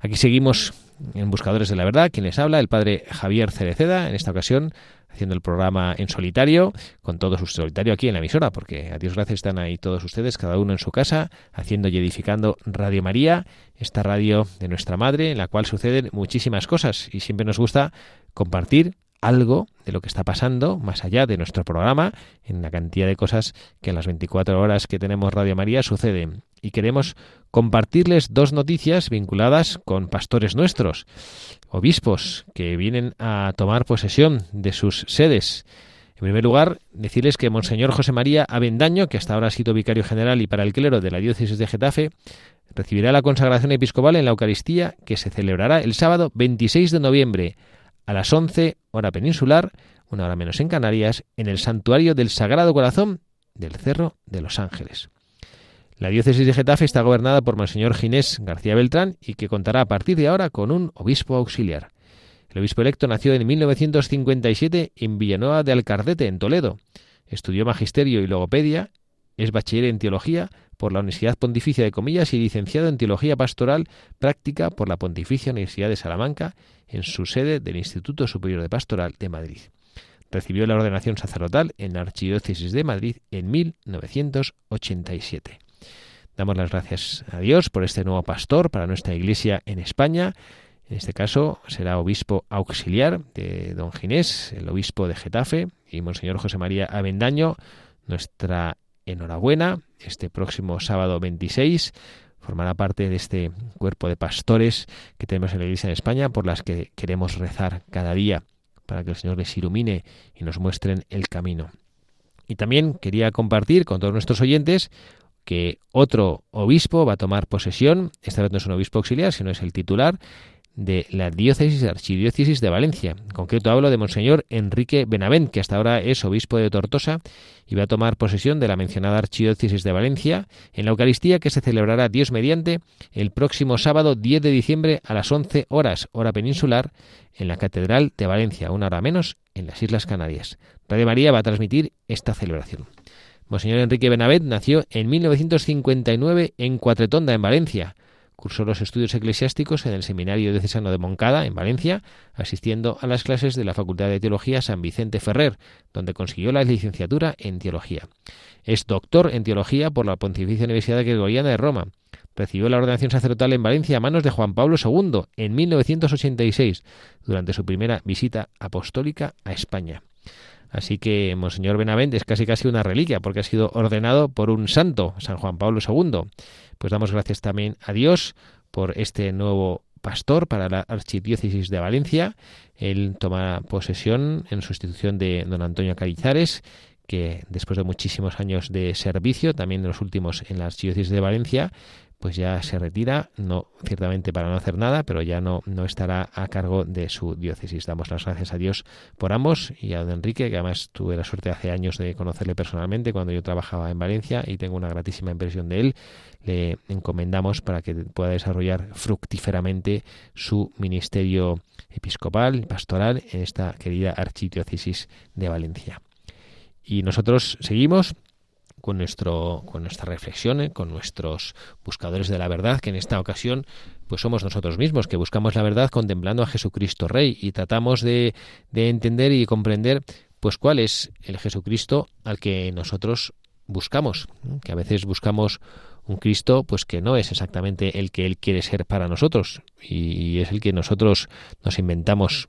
Aquí seguimos en Buscadores de la Verdad, quien les habla, el padre Javier Cereceda, en esta ocasión haciendo el programa en solitario, con todos sus solitario aquí en la emisora, porque a Dios gracias están ahí todos ustedes, cada uno en su casa, haciendo y edificando Radio María, esta radio de nuestra madre, en la cual suceden muchísimas cosas y siempre nos gusta compartir algo de lo que está pasando más allá de nuestro programa, en la cantidad de cosas que en las 24 horas que tenemos Radio María suceden. Y queremos compartirles dos noticias vinculadas con pastores nuestros, obispos que vienen a tomar posesión de sus sedes. En primer lugar, decirles que Monseñor José María Avendaño, que hasta ahora ha sido vicario general y para el clero de la diócesis de Getafe, recibirá la consagración episcopal en la Eucaristía que se celebrará el sábado 26 de noviembre a las 11 hora peninsular, una hora menos en Canarias, en el santuario del Sagrado Corazón del Cerro de los Ángeles. La diócesis de Getafe está gobernada por Monseñor Ginés García Beltrán y que contará a partir de ahora con un obispo auxiliar. El obispo electo nació en 1957 en Villanueva de Alcardete, en Toledo. Estudió magisterio y logopedia, es bachiller en teología por la Universidad Pontificia de Comillas y licenciado en teología pastoral práctica por la Pontificia Universidad de Salamanca en su sede del Instituto Superior de Pastoral de Madrid. Recibió la ordenación sacerdotal en la Archidiócesis de Madrid en 1987. Damos las gracias a Dios por este nuevo pastor para nuestra Iglesia en España. En este caso será obispo auxiliar de don Ginés, el obispo de Getafe, y Monseñor José María Avendaño, nuestra enhorabuena. Este próximo sábado 26 formará parte de este cuerpo de pastores que tenemos en la Iglesia en España, por las que queremos rezar cada día para que el Señor les ilumine y nos muestren el camino. Y también quería compartir con todos nuestros oyentes que otro obispo va a tomar posesión, esta vez no es un obispo auxiliar, sino es el titular de la diócesis, archidiócesis de Valencia. En concreto hablo de Monseñor Enrique Benavent, que hasta ahora es obispo de Tortosa y va a tomar posesión de la mencionada archidiócesis de Valencia en la Eucaristía que se celebrará Dios mediante el próximo sábado 10 de diciembre a las 11 horas, hora peninsular, en la Catedral de Valencia, una hora menos en las Islas Canarias. Radio María va a transmitir esta celebración. Monseñor Enrique Benavent nació en 1959 en Cuatretonda, en Valencia. Cursó los estudios eclesiásticos en el Seminario Diocesano de Moncada, en Valencia, asistiendo a las clases de la Facultad de Teología San Vicente Ferrer, donde consiguió la licenciatura en Teología. Es doctor en Teología por la Pontificia Universidad Gregoriana de Roma. Recibió la ordenación sacerdotal en Valencia a manos de Juan Pablo II en 1986, durante su primera visita apostólica a España. Así que Monseñor Benavent es casi casi una reliquia, porque ha sido ordenado por un santo, San Juan Pablo II. Pues damos gracias también a Dios por este nuevo pastor para la Archidiócesis de Valencia. Él toma posesión en sustitución de don Antonio Carizares, que después de muchísimos años de servicio, también de los últimos en la Archidiócesis de Valencia, pues ya se retira, no ciertamente para no hacer nada, pero ya no, no estará a cargo de su diócesis. Damos las gracias a Dios por ambos y a don Enrique, que además tuve la suerte hace años de conocerle personalmente cuando yo trabajaba en Valencia y tengo una gratísima impresión de él. Le encomendamos para que pueda desarrollar fructíferamente su ministerio episcopal, pastoral en esta querida archidiócesis de Valencia. Y nosotros seguimos con, nuestro, con nuestra reflexión, ¿eh? con nuestros buscadores de la verdad, que en esta ocasión pues somos nosotros mismos, que buscamos la verdad contemplando a Jesucristo Rey y tratamos de, de entender y comprender pues cuál es el Jesucristo al que nosotros buscamos, que a veces buscamos un Cristo pues que no es exactamente el que él quiere ser para nosotros y es el que nosotros nos inventamos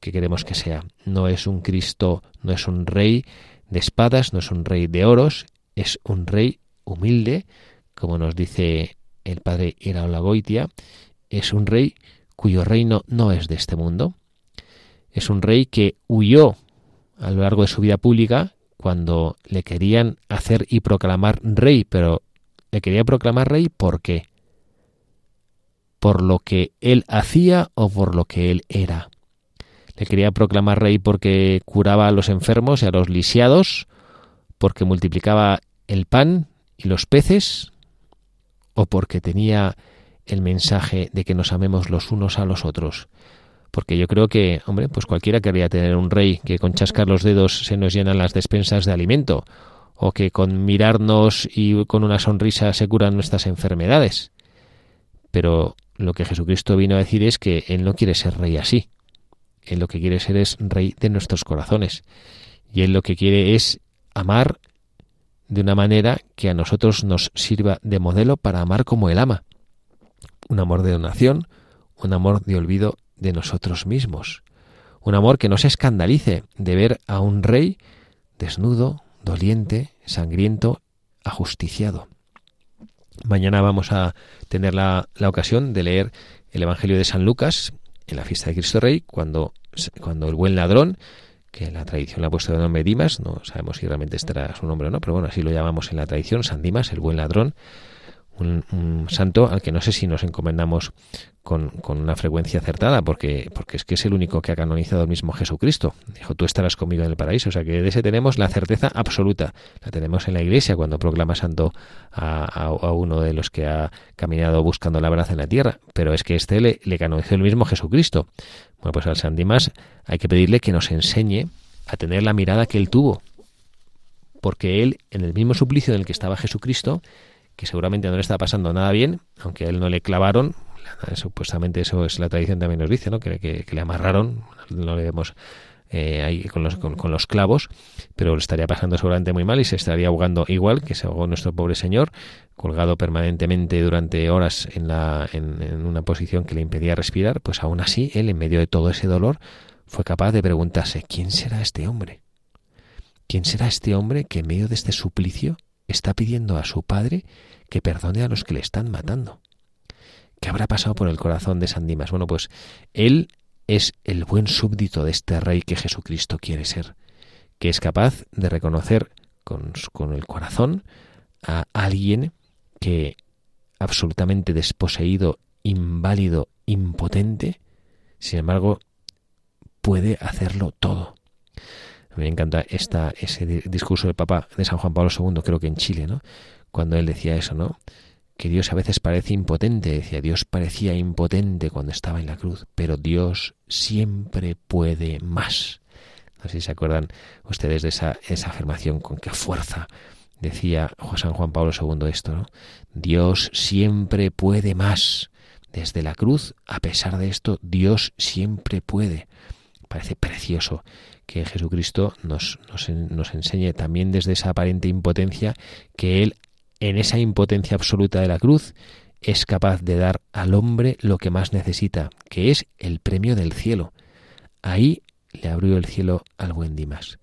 que queremos que sea. No es un Cristo, no es un rey de espadas, no es un rey de oros, es un rey humilde, como nos dice el padre Iraola es un rey cuyo reino no es de este mundo. Es un rey que huyó a lo largo de su vida pública cuando le querían hacer y proclamar rey, pero le quería proclamar rey ¿por qué? ¿Por lo que él hacía o por lo que él era? Le quería proclamar rey porque curaba a los enfermos y a los lisiados, porque multiplicaba el pan y los peces o porque tenía el mensaje de que nos amemos los unos a los otros. Porque yo creo que, hombre, pues cualquiera querría tener un rey que con chascar los dedos se nos llenan las despensas de alimento, o que con mirarnos y con una sonrisa se curan nuestras enfermedades. Pero lo que Jesucristo vino a decir es que Él no quiere ser rey así. Él lo que quiere ser es rey de nuestros corazones. Y Él lo que quiere es amar de una manera que a nosotros nos sirva de modelo para amar como Él ama. Un amor de donación, un amor de olvido de nosotros mismos. Un amor que no se escandalice de ver a un rey desnudo, doliente, sangriento, ajusticiado. Mañana vamos a tener la, la, ocasión de leer el Evangelio de San Lucas en la fiesta de Cristo Rey, cuando, cuando el buen ladrón que la tradición le ha puesto de nombre Dimas, no sabemos si realmente era su nombre o no, pero bueno, así lo llamamos en la tradición, San Dimas, el buen ladrón, un, santo al que no sé si nos encomendamos con, una frecuencia acertada, porque, porque es que es el único que ha canonizado el mismo Jesucristo. Dijo, tú estarás conmigo en el paraíso. O sea que de ese tenemos la certeza absoluta. La tenemos en la iglesia cuando proclama santo a, uno de los que ha caminado buscando la verdad en la tierra. Pero es que este le, le canonizó el mismo Jesucristo. Bueno, pues al San Dimas hay que pedirle que nos enseñe a tener la mirada que él tuvo. Porque él, en el mismo suplicio en el que estaba Jesucristo, que seguramente no le estaba pasando nada bien, aunque a él no le clavaron, supuestamente eso es la tradición también nos dice, ¿no? que, le amarraron, no le vemos eh, ahí con los, con, los clavos, pero le estaría pasando seguramente muy mal y se estaría ahogando igual que se ahogó nuestro pobre señor, colgado permanentemente durante horas en, la, en una posición que le impedía respirar, pues aún así él, en medio de todo ese dolor, fue capaz de preguntarse, ¿quién será este hombre? ¿Quién será este hombre que en medio de este suplicio está pidiendo a su padre que perdone a los que le están matando. ¿Qué habrá pasado por el corazón de San Dimas? Bueno, pues él es el buen súbdito de este rey que Jesucristo quiere ser, que es capaz de reconocer con, con el corazón a alguien que absolutamente desposeído, inválido, impotente, sin embargo, puede hacerlo todo. Me encanta esta, ese discurso del Papa de San Juan Pablo II, creo que en Chile, ¿no? Cuando él decía eso, ¿no? Que Dios a veces parece impotente, decía, Dios parecía impotente cuando estaba en la cruz, pero Dios siempre puede más. No sé si se acuerdan ustedes de esa, esa afirmación, con qué fuerza decía San Juan Pablo II esto, ¿no? Dios siempre puede más. Desde la cruz, a pesar de esto, Dios siempre puede. Parece precioso que Jesucristo nos, nos, enseñe también desde esa aparente impotencia que Él, en esa impotencia absoluta de la cruz, es capaz de dar al hombre lo que más necesita, que es el premio del cielo. Ahí le abrió el cielo al buen Dimas.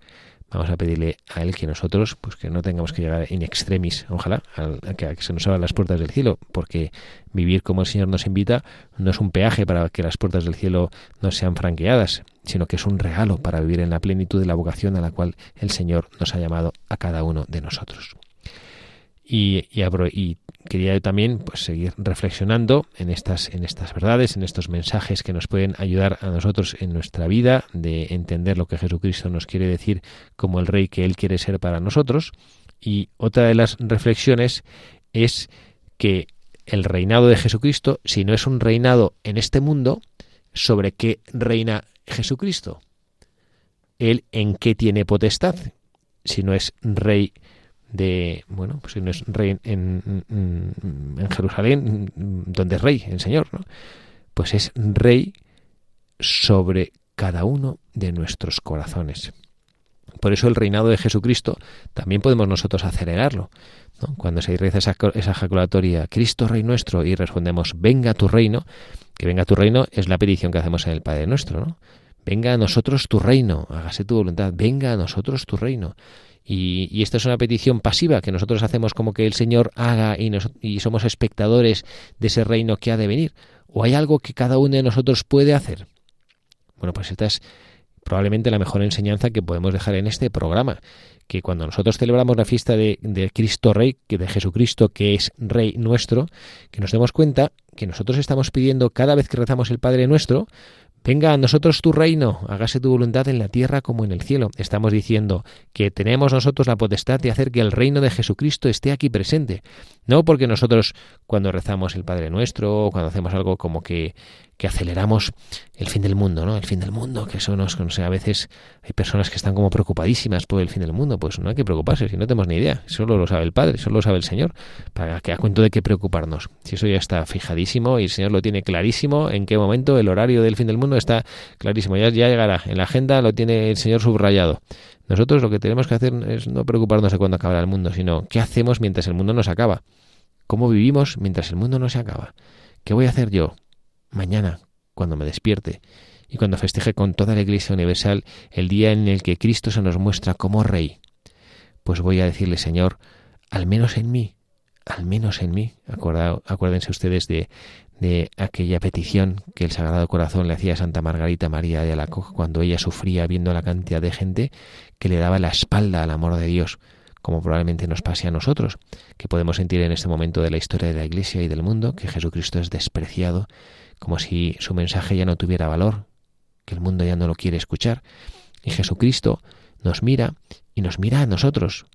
Vamos a pedirle a él que nosotros, pues que no tengamos que llegar in extremis, ojalá, a, que, se nos abran las puertas del cielo, porque vivir como el Señor nos invita no es un peaje para que las puertas del cielo no sean franqueadas, sino que es un regalo para vivir en la plenitud de la vocación a la cual el Señor nos ha llamado a cada uno de nosotros. Y, y, quería también pues, seguir reflexionando en estas, en estas verdades, en estos mensajes que nos pueden ayudar a nosotros en nuestra vida, de entender lo que Jesucristo nos quiere decir como el Rey que Él quiere ser para nosotros. Y otra de las reflexiones es que el reinado de Jesucristo, si no es un reinado en este mundo, ¿sobre qué reina Jesucristo? ¿Él en qué tiene potestad? Si no es rey de, bueno, pues si no es rey en, Jerusalén, donde es rey, el Señor, ¿no? Pues es rey sobre cada uno de nuestros corazones. Por eso el reinado de Jesucristo también podemos nosotros acelerarlo. Cuando se reza esa, esa ejaculatoria, Cristo Rey nuestro, y respondemos, venga tu reino, que venga tu reino es la petición que hacemos en el Padre nuestro, ¿no? Venga a nosotros tu reino, hágase tu voluntad, venga a nosotros tu reino. Y, y, esta es una petición pasiva que nosotros hacemos como que el Señor haga y, y somos espectadores de ese reino que ha de venir. ¿O hay algo que cada uno de nosotros puede hacer? Bueno, pues esta es probablemente la mejor enseñanza que podemos dejar en este programa, que cuando nosotros celebramos la fiesta de, Cristo Rey, que de Jesucristo, que es Rey nuestro, que nos demos cuenta que nosotros estamos pidiendo cada vez que rezamos el Padre nuestro, Venga a nosotros tu reino, hágase tu voluntad en la tierra como en el cielo. Estamos diciendo que tenemos nosotros la potestad de hacer que el reino de Jesucristo esté aquí presente. No porque nosotros cuando rezamos el Padre Nuestro o cuando hacemos algo como que, que aceleramos el fin del mundo, ¿no? El fin del mundo, que eso nos, no sé, a veces hay personas que están como preocupadísimas por el fin del mundo. Pues no hay que preocuparse, si no tenemos ni idea. Solo lo sabe el Padre, solo lo sabe el Señor. Para que a cuento de qué preocuparnos. Si eso ya está fijadísimo y el Señor lo tiene clarísimo, en qué momento el horario del fin del mundo está clarísimo. Ya, ya llegará. En la agenda lo tiene el Señor subrayado. Nosotros lo que tenemos que hacer es no preocuparnos de cuándo acabará el mundo, sino qué hacemos mientras el mundo nos acaba. ¿Cómo vivimos mientras el mundo no se acaba? ¿Qué voy a hacer yo? Mañana, cuando me despierte, y cuando festeje con toda la Iglesia Universal el día en el que Cristo se nos muestra como Rey, pues voy a decirle, Señor, al menos en mí, al menos en mí. acuérdense ustedes de, de aquella petición que el Sagrado Corazón le hacía a Santa Margarita María de Alacoque cuando ella sufría viendo la cantidad de gente que le daba la espalda al amor de Dios, como probablemente nos pase a nosotros, que podemos sentir en este momento de la historia de la Iglesia y del mundo que Jesucristo es despreciado como si su mensaje ya no tuviera valor, que el mundo ya no lo quiere escuchar. Y Jesucristo nos mira y nos mira a nosotros.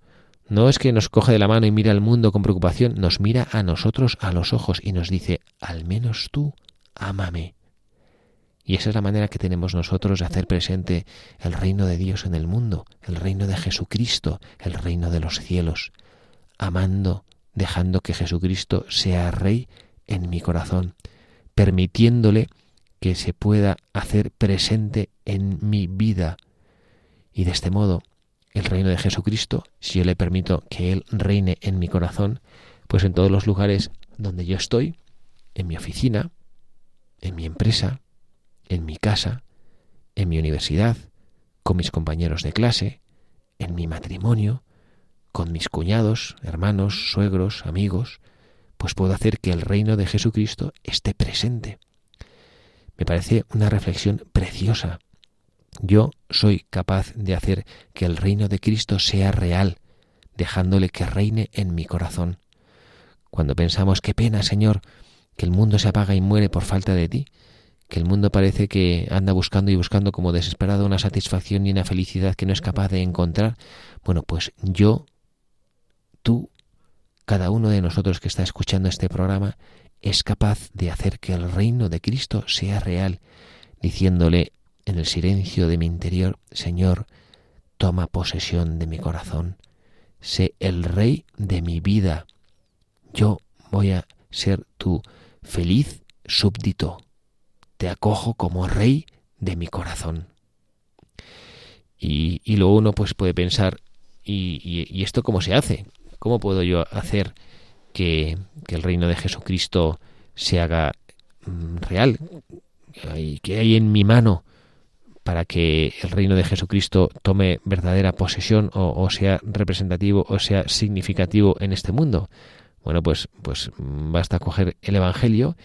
No es que nos coge de la mano y mira al mundo con preocupación, nos mira a nosotros a los ojos y nos dice, al menos tú, ámame. Y esa es la manera que tenemos nosotros de hacer presente el reino de Dios en el mundo, el reino de Jesucristo, el reino de los cielos, amando, dejando que Jesucristo sea Rey en mi corazón, permitiéndole que se pueda hacer presente en mi vida. Y de este modo, el reino de Jesucristo, si yo le permito que Él reine en mi corazón, pues en todos los lugares donde yo estoy, en mi oficina, en mi empresa, en mi casa, en mi universidad, con mis compañeros de clase, en mi matrimonio, con mis cuñados, hermanos, suegros, amigos, pues puedo hacer que el reino de Jesucristo esté presente. Me parece una reflexión preciosa. Yo soy capaz de hacer que el reino de Cristo sea real, dejándole que reine en mi corazón. Cuando pensamos, qué pena, Señor, que el mundo se apaga y muere por falta de ti, que el mundo parece que anda buscando y buscando como desesperado una satisfacción y una felicidad que no es capaz de encontrar, bueno, pues yo, tú cada uno de nosotros que está escuchando este programa es capaz de hacer que el reino de Cristo sea real, diciéndole en el silencio de mi interior, Señor, toma posesión de mi corazón, sé el rey de mi vida, yo voy a ser tu feliz súbdito, te acojo como rey de mi corazón. Y, luego uno pues puede pensar, ¿y, y esto cómo se hace? ¿Cómo puedo yo hacer que, el reino de Jesucristo se haga mm, real? ¿Qué hay en mi mano para que el reino de Jesucristo tome verdadera posesión o, sea representativo o sea significativo en este mundo? Bueno, pues, pues mm, basta coger el Evangelio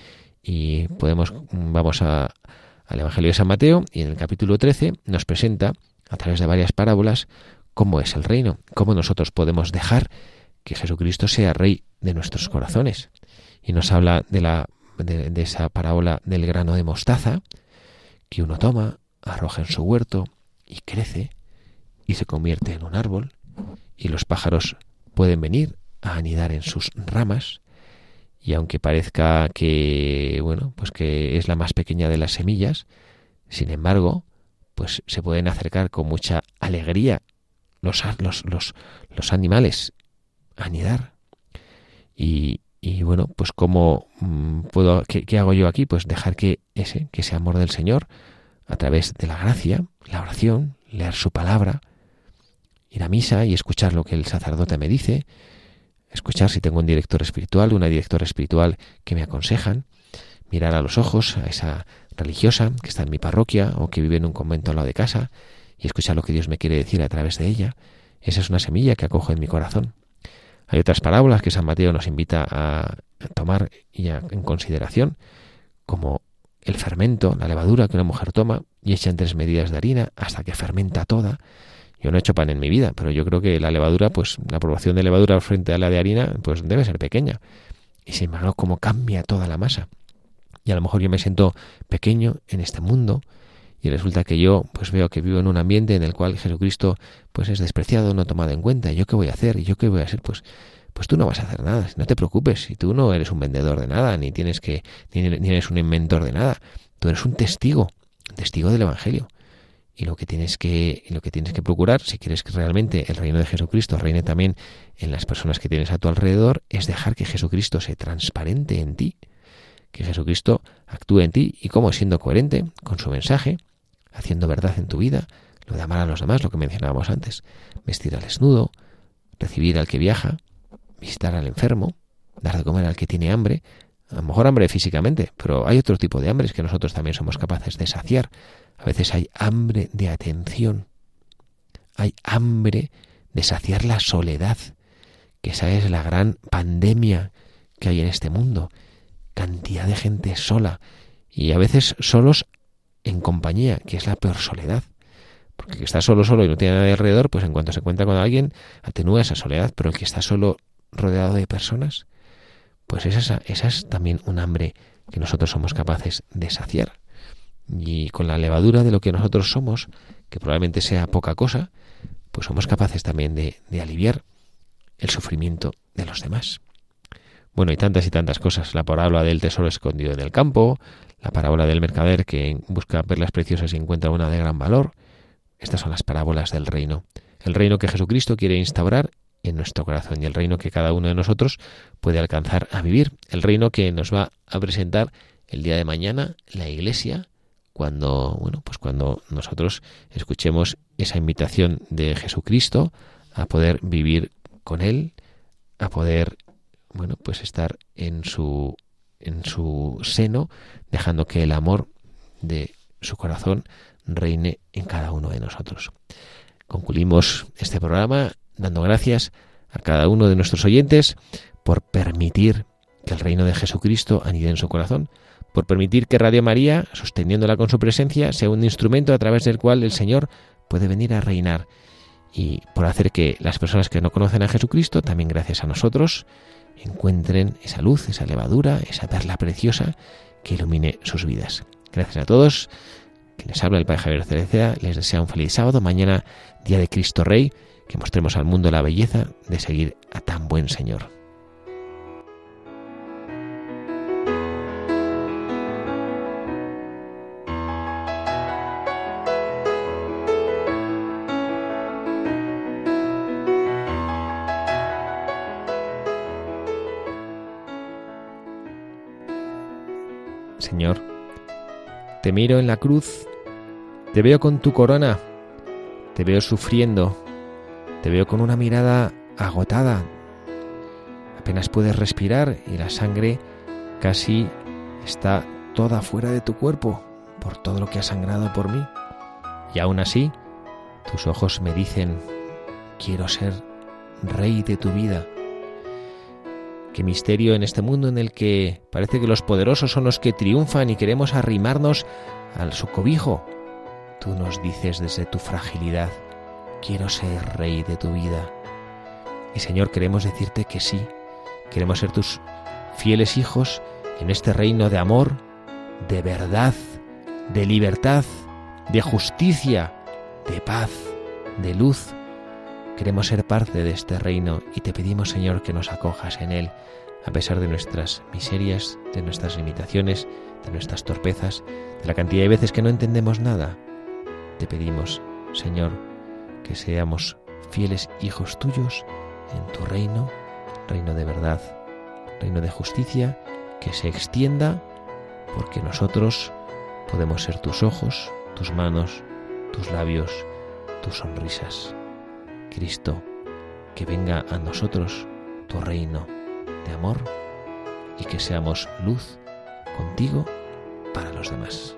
y podemos, mm, vamos a, al Evangelio de San Mateo y en el capítulo 13 nos presenta a través de varias parábolas cómo es el reino, cómo nosotros podemos dejar que Jesucristo sea Rey de nuestros corazones. Y nos habla de, la, de, esa parábola del grano de mostaza que uno toma, arroja en su huerto y crece y se convierte en un árbol y los pájaros pueden venir a anidar en sus ramas y aunque parezca que bueno pues que es la más pequeña de las semillas sin embargo pues se pueden acercar con mucha alegría los, los, los, los animales anidar y, y bueno pues cómo mm, puedo ¿qué, qué hago yo aquí pues dejar que ese que ese amor del Señor a través de la gracia la oración leer su palabra ir a misa y escuchar lo que el sacerdote me dice, escuchar si tengo un director espiritual, una directora espiritual que me aconsejan, mirar a los ojos a esa religiosa que está en mi parroquia o que vive en un convento al lado de casa y escuchar lo que Dios me quiere decir a través de ella. Esa es una semilla que acojo en mi corazón. Hay otras parábolas que San Mateo nos invita a tomar y a, en consideración, como el fermento, la levadura que una mujer toma y echa en tres medidas de harina hasta que fermenta toda, yo no he hecho pan en mi vida, pero yo creo que la levadura, pues la proporción de levadura frente a la de harina, pues debe ser pequeña. Y sin embargo, cómo cambia toda la masa. Y a lo mejor yo me siento pequeño en este mundo y resulta que yo pues veo que vivo en un ambiente en el cual Jesucristo pues es despreciado, no tomado en cuenta. ¿Y yo qué voy a hacer? ¿Y yo qué voy a hacer? Pues pues tú no vas a hacer nada, no te preocupes, si tú no eres un vendedor de nada, ni tienes que ni, eres un inventor de nada, tú eres un testigo, testigo del evangelio y lo que tienes que lo que tienes que procurar si quieres que realmente el reino de Jesucristo reine también en las personas que tienes a tu alrededor es dejar que Jesucristo se transparente en ti que Jesucristo actúe en ti y como siendo coherente con su mensaje haciendo verdad en tu vida lo de amar a los demás lo que mencionábamos antes vestir al desnudo recibir al que viaja visitar al enfermo dar de comer al que tiene hambre a lo mejor hambre físicamente, pero hay otro tipo de hambres que nosotros también somos capaces de saciar. A veces hay hambre de atención, hay hambre de saciar la soledad, que esa es la gran pandemia que hay en este mundo. Cantidad de gente sola y a veces solos en compañía, que es la peor soledad. Porque el que está solo, solo y no tiene nadie alrededor, pues en cuanto se encuentra con alguien, atenúa esa soledad. Pero el que está solo rodeado de personas, pues esa, esa es también un hambre que nosotros somos capaces de saciar. Y con la levadura de lo que nosotros somos, que probablemente sea poca cosa, pues somos capaces también de, de aliviar el sufrimiento de los demás. Bueno, y tantas y tantas cosas. La parábola del tesoro escondido en el campo, la parábola del mercader que busca perlas preciosas y encuentra una de gran valor. Estas son las parábolas del reino. El reino que Jesucristo quiere instaurar en nuestro corazón y el reino que cada uno de nosotros puede alcanzar a vivir. El reino que nos va a presentar el día de mañana la Iglesia cuando bueno pues cuando nosotros escuchemos esa invitación de Jesucristo a poder vivir con él, a poder bueno pues estar en su en su seno, dejando que el amor de su corazón reine en cada uno de nosotros. Concluimos este programa dando gracias a cada uno de nuestros oyentes por permitir que el reino de Jesucristo anide en su corazón, por permitir que Radio María, sosteniéndola con su presencia, sea un instrumento a través del cual el Señor puede venir a reinar y por hacer que las personas que no conocen a Jesucristo, también gracias a nosotros, encuentren esa luz, esa levadura, esa perla preciosa que ilumine sus vidas. Gracias a todos. Que les habla el Padre Javier Cereceda. Les desea un feliz sábado. Mañana, día de Cristo Rey que mostremos al mundo la belleza de seguir a tan buen Señor. Señor, te miro en la cruz, te veo con tu corona, te veo sufriendo, te veo con una mirada agotada. Apenas puedes respirar y la sangre casi está toda fuera de tu cuerpo por todo lo que ha sangrado por mí. Y aún así, tus ojos me dicen, quiero ser rey de tu vida. Qué misterio en este mundo en el que parece que los poderosos son los que triunfan y queremos arrimarnos al su cobijo. Tú nos dices desde tu fragilidad, quiero ser rey de tu vida. Y Señor, queremos decirte que sí, queremos ser tus fieles hijos en este reino de amor, de verdad, de libertad, de justicia, de paz, de luz. Queremos ser parte de este reino y te pedimos, Señor, que nos acojas en él, a pesar de nuestras miserias, de nuestras limitaciones, de nuestras torpezas, de la cantidad de veces que no entendemos nada. Te pedimos, Señor, que seamos fieles hijos tuyos en tu reino, reino de verdad, reino de justicia, que se extienda porque nosotros podemos ser tus ojos, tus manos, tus labios, tus sonrisas. Cristo, que venga a nosotros tu reino de amor y que seamos luz contigo para los demás.